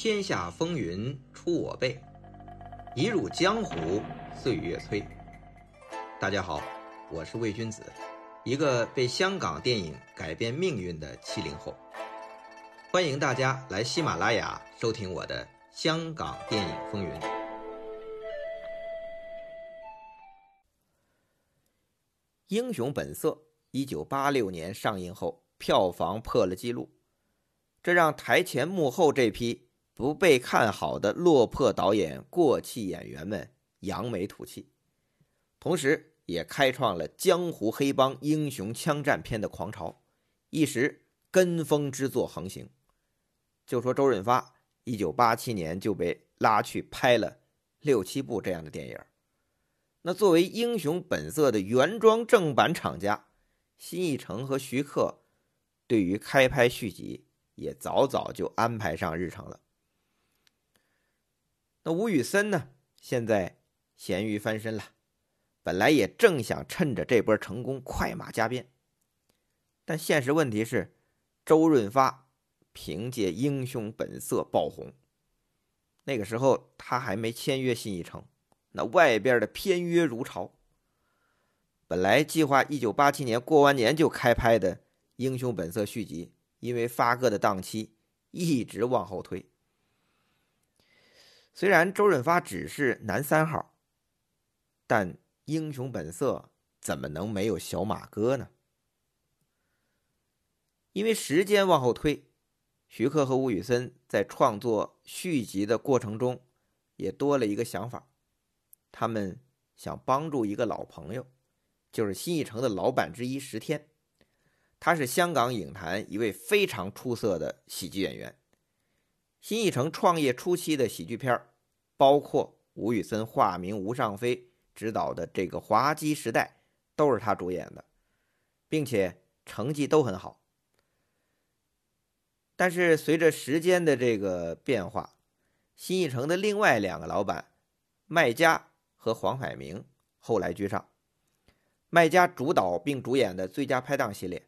天下风云出我辈，一入江湖岁月催。大家好，我是魏君子，一个被香港电影改变命运的七零后。欢迎大家来喜马拉雅收听我的《香港电影风云》。《英雄本色》一九八六年上映后，票房破了纪录，这让台前幕后这批不被看好的落魄导演、过气演员们扬眉吐气，同时也开创了江湖黑帮英雄枪战片的狂潮，一时跟风之作横行。就说周润发，一九八七年就被拉去拍了六七部这样的电影。那作为《英雄本色》的原装正版厂家，新艺城和徐克对于开拍续集也早早就安排上日程了。那吴宇森呢？现在咸鱼翻身了，本来也正想趁着这波成功快马加鞭，但现实问题是，周润发。凭借《英雄本色》爆红，那个时候他还没签约新艺城，那外边的片约如潮。本来计划一九八七年过完年就开拍的《英雄本色》续集，因为发哥的档期一直往后推。虽然周润发只是男三号，但《英雄本色》怎么能没有小马哥呢？因为时间往后推。徐克和吴宇森在创作续集的过程中，也多了一个想法，他们想帮助一个老朋友，就是新艺城的老板之一石天，他是香港影坛一位非常出色的喜剧演员。新艺城创业初期的喜剧片包括吴宇森化名吴尚飞执导的这个《滑稽时代》，都是他主演的，并且成绩都很好。但是随着时间的这个变化，新艺城的另外两个老板麦家和黄百鸣后来居上。麦家主导并主演的《最佳拍档》系列，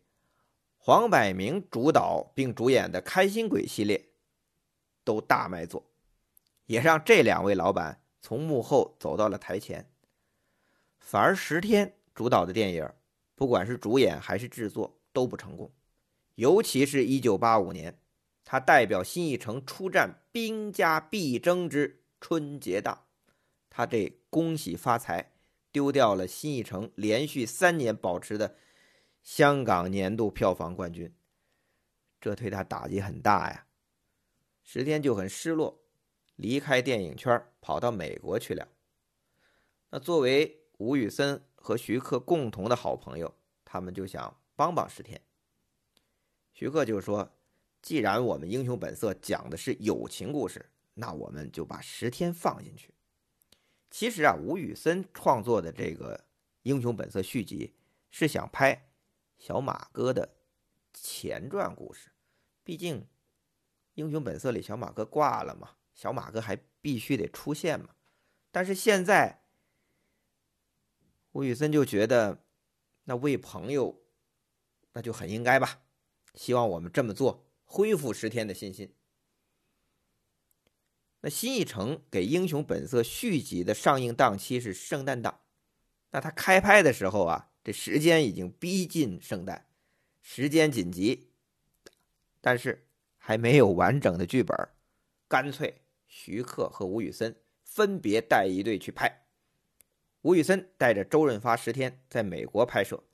黄百鸣主导并主演的《开心鬼》系列都大卖座，也让这两位老板从幕后走到了台前。反而石天主导的电影，不管是主演还是制作都不成功。尤其是一九八五年，他代表新艺城出战兵家必争之春节档，他这恭喜发财，丢掉了新艺城连续三年保持的香港年度票房冠军，这对他打击很大呀。石天就很失落，离开电影圈，跑到美国去了。那作为吴宇森和徐克共同的好朋友，他们就想帮帮石天。徐克就说：“既然我们《英雄本色》讲的是友情故事，那我们就把石天放进去。”其实啊，吴宇森创作的这个《英雄本色》续集是想拍小马哥的前传故事，毕竟《英雄本色》里小马哥挂了嘛，小马哥还必须得出现嘛。但是现在，吴宇森就觉得，那为朋友，那就很应该吧。希望我们这么做，恢复十天的信心。那新艺城给《英雄本色》续集的上映档期是圣诞档，那他开拍的时候啊，这时间已经逼近圣诞，时间紧急，但是还没有完整的剧本，干脆徐克和吴宇森分别带一队去拍。吴宇森带着周润发、十天在美国拍摄，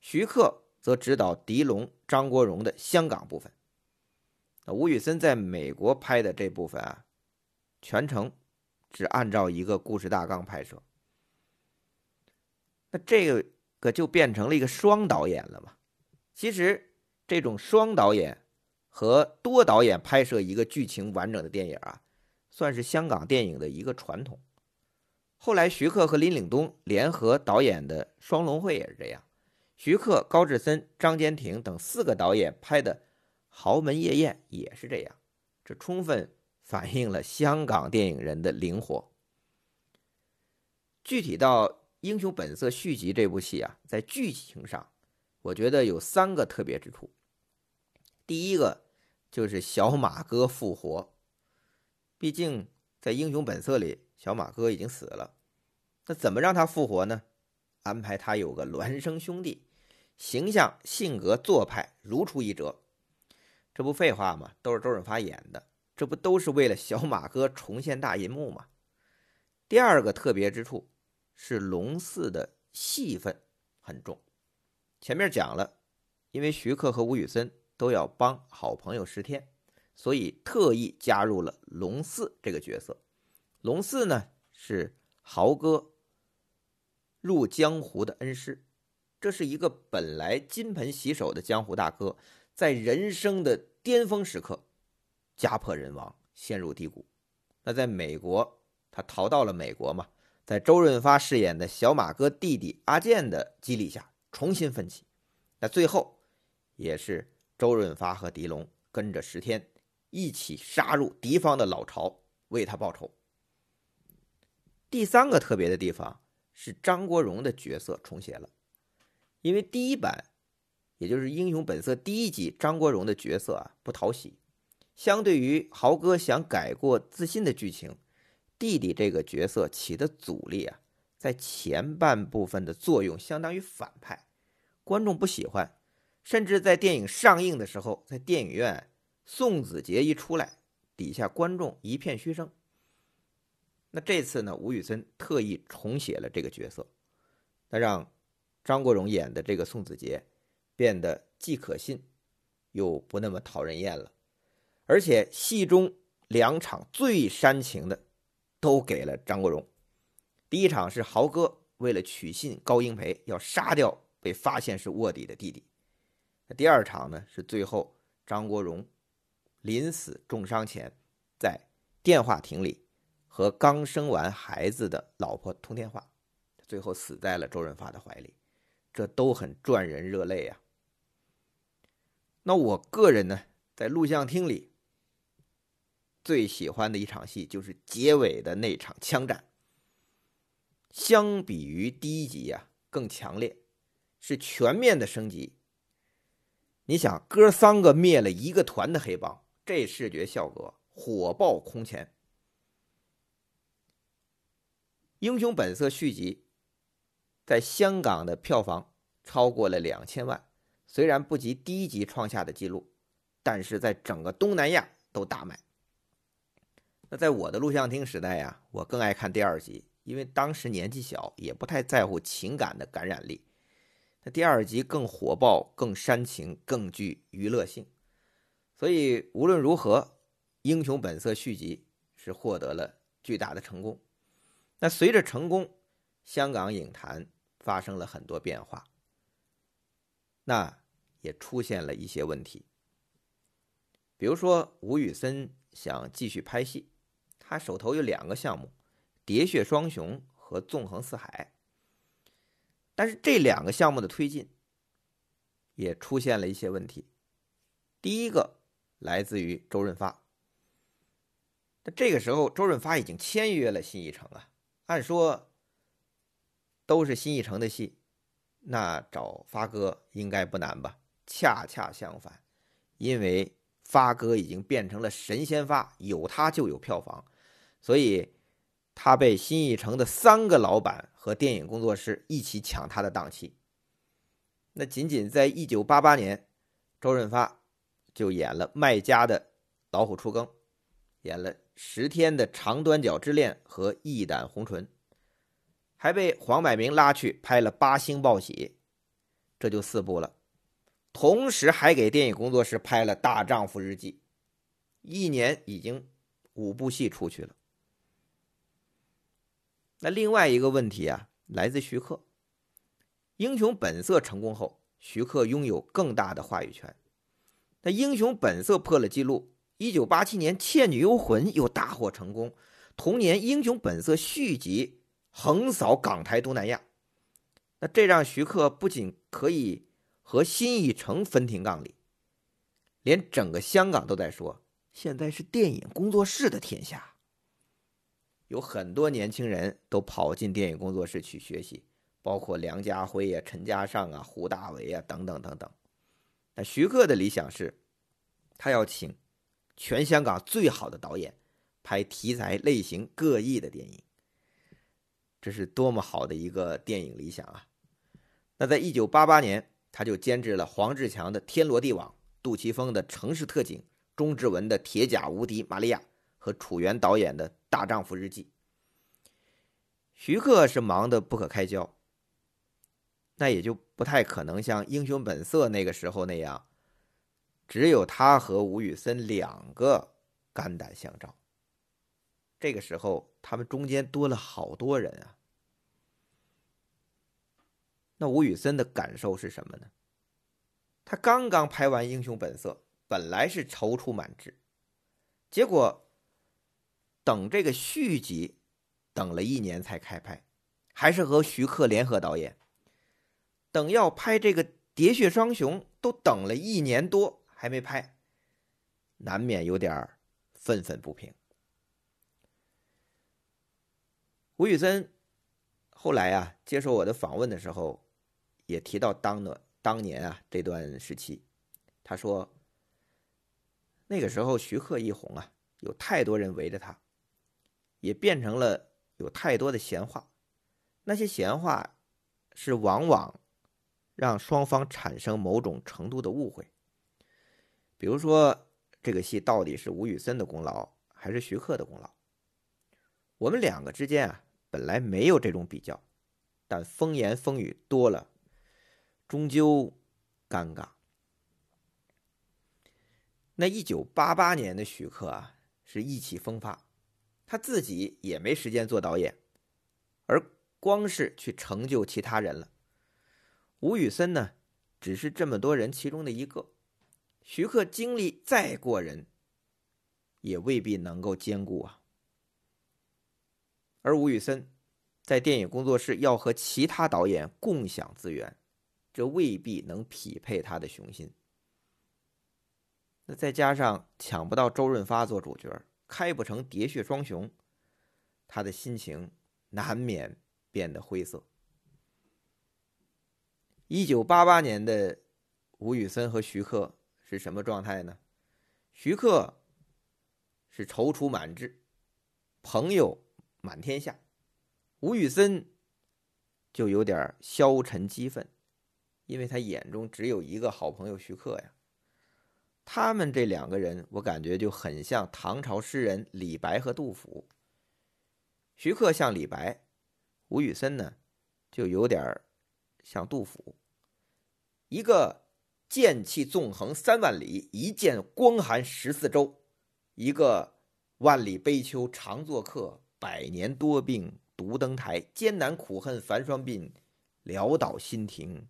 徐克。则指导狄龙、张国荣的香港部分。那吴宇森在美国拍的这部分啊，全程只按照一个故事大纲拍摄。那这个就变成了一个双导演了嘛？其实这种双导演和多导演拍摄一个剧情完整的电影啊，算是香港电影的一个传统。后来徐克和林岭东联合导演的《双龙会》也是这样。徐克、高志森、张坚庭等四个导演拍的《豪门夜宴》也是这样，这充分反映了香港电影人的灵活。具体到《英雄本色》续集这部戏啊，在剧情上，我觉得有三个特别之处。第一个就是小马哥复活，毕竟在《英雄本色》里，小马哥已经死了，那怎么让他复活呢？安排他有个孪生兄弟，形象、性格、做派如出一辙。这不废话吗？都是周润发演的，这不都是为了小马哥重现大银幕吗？第二个特别之处是龙四的戏份很重。前面讲了，因为徐克和吴宇森都要帮好朋友石天，所以特意加入了龙四这个角色。龙四呢是豪哥入江湖的恩师，这是一个本来金盆洗手的江湖大哥，在人生的巅峰时刻家破人亡，陷入低谷。那在美国，他逃到了美国嘛，在周润发饰演的小马哥弟弟阿健的激励下。重新奋起，那最后也是周润发和狄龙跟着石天一起杀入敌方的老巢，为他报仇。第三个特别的地方是张国荣的角色重写了，因为第一版，也就是《英雄本色》第一集，张国荣的角色啊不讨喜，相对于豪哥想改过自新的剧情，弟弟这个角色起的阻力啊。在前半部分的作用相当于反派，观众不喜欢，甚至在电影上映的时候，在电影院宋子杰一出来，底下观众一片嘘声。那这次呢，吴宇森特意重写了这个角色，那让张国荣演的这个宋子杰变得既可信又不那么讨人厌了，而且戏中两场最煽情的都给了张国荣。第一场是豪哥为了取信高英培，要杀掉被发现是卧底的弟弟。第二场呢，是最后张国荣临死重伤前，在电话亭里和刚生完孩子的老婆通电话，最后死在了周润发的怀里，这都很赚人热泪啊。那我个人呢，在录像厅里最喜欢的一场戏就是结尾的那场枪战。相比于第一集呀，更强烈，是全面的升级。你想，哥三个灭了一个团的黑帮，这视觉效果火爆空前。《英雄本色》续集在香港的票房超过了两千万，虽然不及第一集创下的记录，但是在整个东南亚都大卖。那在我的录像厅时代呀，我更爱看第二集。因为当时年纪小，也不太在乎情感的感染力。那第二集更火爆、更煽情、更具娱乐性，所以无论如何，《英雄本色》续集是获得了巨大的成功。那随着成功，香港影坛发生了很多变化，那也出现了一些问题。比如说，吴宇森想继续拍戏，他手头有两个项目。喋血双雄和纵横四海，但是这两个项目的推进也出现了一些问题。第一个来自于周润发，那这个时候周润发已经签约了新艺城啊，按说都是新艺城的戏，那找发哥应该不难吧？恰恰相反，因为发哥已经变成了神仙发，有他就有票房，所以。他被新艺城的三个老板和电影工作室一起抢他的档期。那仅仅在一九八八年，周润发就演了麦家的《老虎出更》，演了十天的《长端角之恋》和《一胆红唇》，还被黄百鸣拉去拍了《八星报喜》，这就四部了。同时还给电影工作室拍了《大丈夫日记》，一年已经五部戏出去了。那另外一个问题啊，来自徐克，《英雄本色》成功后，徐克拥有更大的话语权。那《英雄本色》破了记录，一九八七年《倩女幽魂》又大获成功，同年《英雄本色》续集横扫港台东南亚。那这让徐克不仅可以和新艺城分庭抗礼，连整个香港都在说，现在是电影工作室的天下。有很多年轻人都跑进电影工作室去学习，包括梁家辉呀、陈嘉上啊、胡大为啊等等等等。那徐克的理想是，他要请全香港最好的导演，拍题材类型各异的电影。这是多么好的一个电影理想啊！那在一九八八年，他就监制了黄志强的《天罗地网》、杜琪峰的《城市特警》、钟志文的《铁甲无敌玛利亚》和楚原导演的《大丈夫日记》。徐克是忙得不可开交，那也就不太可能像《英雄本色》那个时候那样，只有他和吴宇森两个肝胆相照。这个时候，他们中间多了好多人啊。那吴宇森的感受是什么呢？他刚刚拍完《英雄本色》，本来是踌躇满志，结果等这个续集，等了一年才开拍，还是和徐克联合导演。等要拍这个《喋血双雄》，都等了一年多还没拍，难免有点愤愤不平。吴宇森后来啊，接受我的访问的时候，也提到当的当年啊这段时期，他说，那个时候徐克一红啊，有太多人围着他，也变成了有太多的闲话，那些闲话是往往让双方产生某种程度的误会，比如说这个戏到底是吴宇森的功劳还是徐克的功劳？我们两个之间啊。本来没有这种比较，但风言风语多了，终究尴尬。那一九八八年的徐克啊，是意气风发，他自己也没时间做导演，而光是去成就其他人了。吴宇森呢，只是这么多人其中的一个，徐克经历再过人，也未必能够兼顾啊。而吴宇森在电影工作室要和其他导演共享资源，这未必能匹配他的雄心。那再加上抢不到周润发做主角，开不成《喋血双雄》，他的心情难免变得灰色。一九八八年的吴宇森和徐克是什么状态呢？徐克是踌躇满志，朋友。满天下，吴宇森就有点消沉激愤，因为他眼中只有一个好朋友徐克呀。他们这两个人，我感觉就很像唐朝诗人李白和杜甫。徐克像李白，吴宇森呢，就有点像杜甫。一个剑气纵横三万里，一剑光寒十四州；一个万里悲秋常作客。百年多病独登台，艰难苦恨繁霜鬓，潦倒新停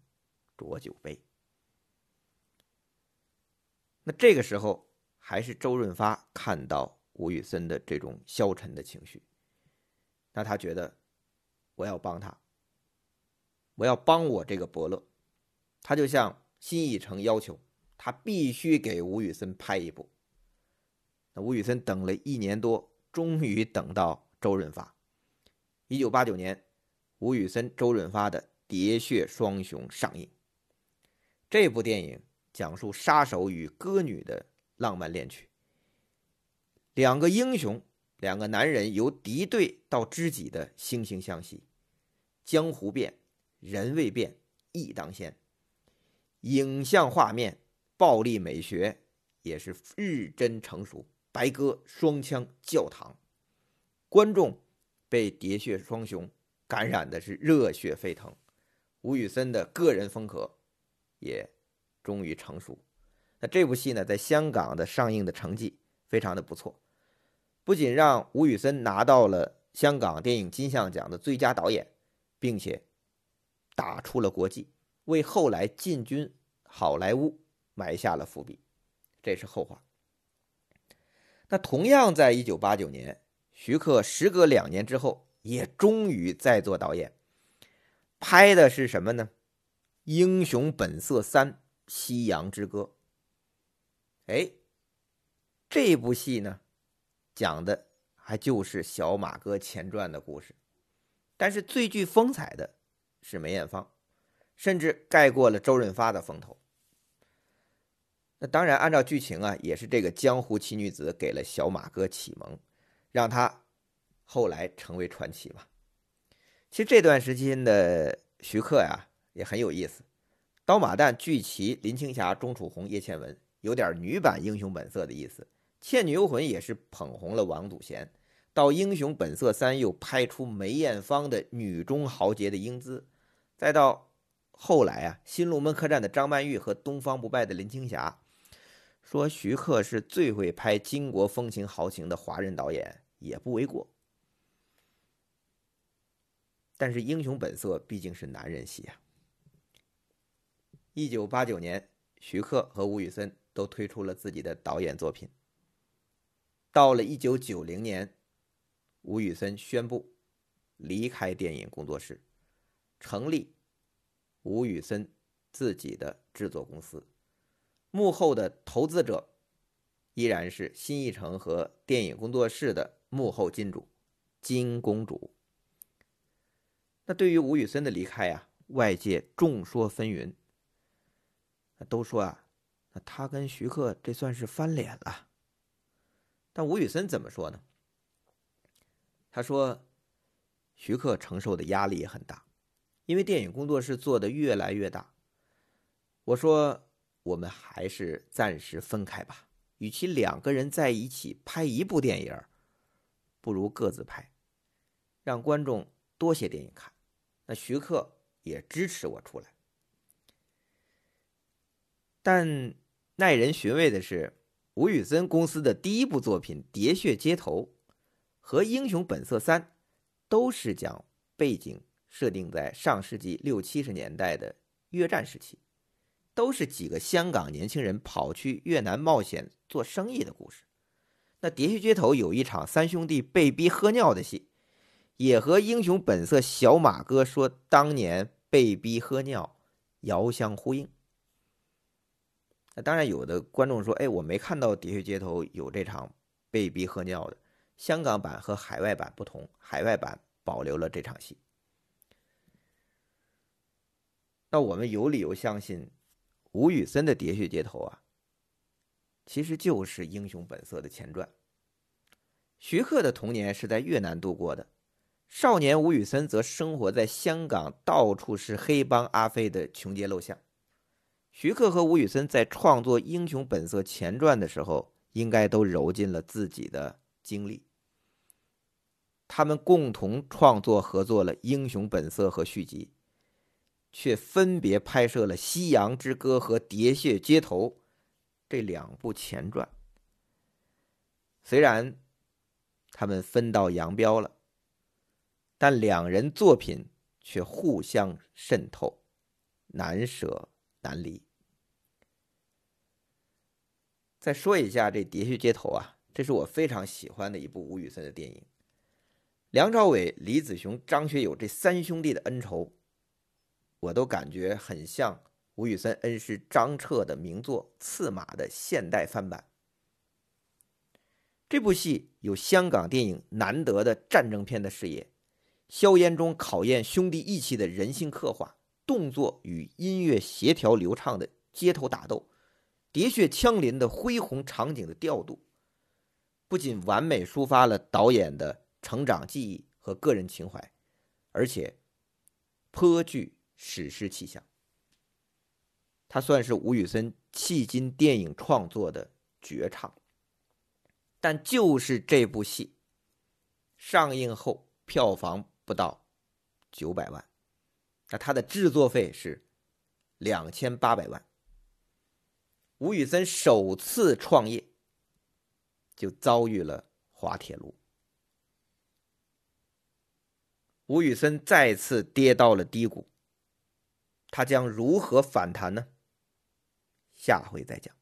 浊酒杯。那这个时候，还是周润发看到吴宇森的这种消沉的情绪，那他觉得我要帮他，我要帮我这个伯乐，他就向新艺城要求，他必须给吴宇森拍一部。那吴宇森等了一年多，终于等到。周润发，一九八九年，吴宇森、周润发的《喋血双雄》上映。这部电影讲述杀手与歌女的浪漫恋曲，两个英雄，两个男人由敌对到知己的惺惺相惜。江湖变，人未变，义当先。影像画面、暴力美学也是日臻成熟。白鸽双枪教堂。观众被《喋血双雄》感染的是热血沸腾，吴宇森的个人风格也终于成熟。那这部戏呢，在香港的上映的成绩非常的不错，不仅让吴宇森拿到了香港电影金像奖的最佳导演，并且打出了国际，为后来进军好莱坞埋下了伏笔。这是后话。那同样在一九八九年。徐克时隔两年之后，也终于在做导演，拍的是什么呢？《英雄本色三：夕阳之歌》。哎，这部戏呢，讲的还就是小马哥前传的故事，但是最具风采的是梅艳芳，甚至盖过了周润发的风头。那当然，按照剧情啊，也是这个江湖奇女子给了小马哥启蒙。让他后来成为传奇嘛。其实这段时间的徐克呀也很有意思，《刀马旦》聚齐林青霞、钟楚红、叶倩文，有点女版《英雄本色》的意思。《倩女幽魂》也是捧红了王祖贤，到《英雄本色三》又拍出梅艳芳的女中豪杰的英姿，再到后来啊，《新龙门客栈》的张曼玉和《东方不败》的林青霞，说徐克是最会拍巾帼风情豪情的华人导演，也不为过。但是《英雄本色》毕竟是男人戏啊。一九八九年，徐克和吴宇森都推出了自己的导演作品。到了一九九零年，吴宇森宣布离开电影工作室，成立吴宇森自己的制作公司。幕后的投资者依然是新艺城和电影工作室的幕后金主金公主。那对于吴宇森的离开呀，外界众说纷纭。都说啊，那他跟徐克这算是翻脸了。但吴宇森怎么说呢？他说，徐克承受的压力也很大，因为电影工作室做的越来越大。我说，我们还是暂时分开吧。与其两个人在一起拍一部电影，不如各自拍，让观众多些电影看。那徐克也支持我出来，但耐人寻味的是，吴宇森公司的第一部作品《喋血街头》和《英雄本色三》都是讲背景设定在上世纪六七十年代的越战时期，都是几个香港年轻人跑去越南冒险做生意的故事。那《喋血街头》有一场三兄弟被逼喝尿的戏。也和《英雄本色》小马哥说当年被逼喝尿遥相呼应。那当然，有的观众说：“哎，我没看到《喋血街头》有这场被逼喝尿的。香港版和海外版不同，海外版保留了这场戏。”那我们有理由相信，吴宇森的《喋血街头》啊，其实就是《英雄本色》的前传。徐克的童年是在越南度过的。少年吴宇森则生活在香港，到处是黑帮阿飞的穷街陋巷。徐克和吴宇森在创作《英雄本色》前传的时候，应该都揉进了自己的经历。他们共同创作合作了《英雄本色》和续集，却分别拍摄了《夕阳之歌》和《喋血街头》这两部前传。虽然他们分道扬镳了。但两人作品却互相渗透，难舍难离。再说一下这《喋血街头》啊，这是我非常喜欢的一部吴宇森的电影。梁朝伟、李子雄、张学友这三兄弟的恩仇，我都感觉很像吴宇森恩师张彻的名作《刺马》的现代翻版。这部戏有香港电影难得的战争片的视野。硝烟中考验兄弟义气的人性刻画，动作与音乐协调流畅的街头打斗，喋血枪林的恢宏场景的调度，不仅完美抒发了导演的成长记忆和个人情怀，而且颇具史诗气象。它算是吴宇森迄今电影创作的绝唱。但就是这部戏上映后，票房。不到九百万，那他的制作费是两千八百万。吴宇森首次创业就遭遇了滑铁卢，吴宇森再次跌到了低谷，他将如何反弹呢？下回再讲。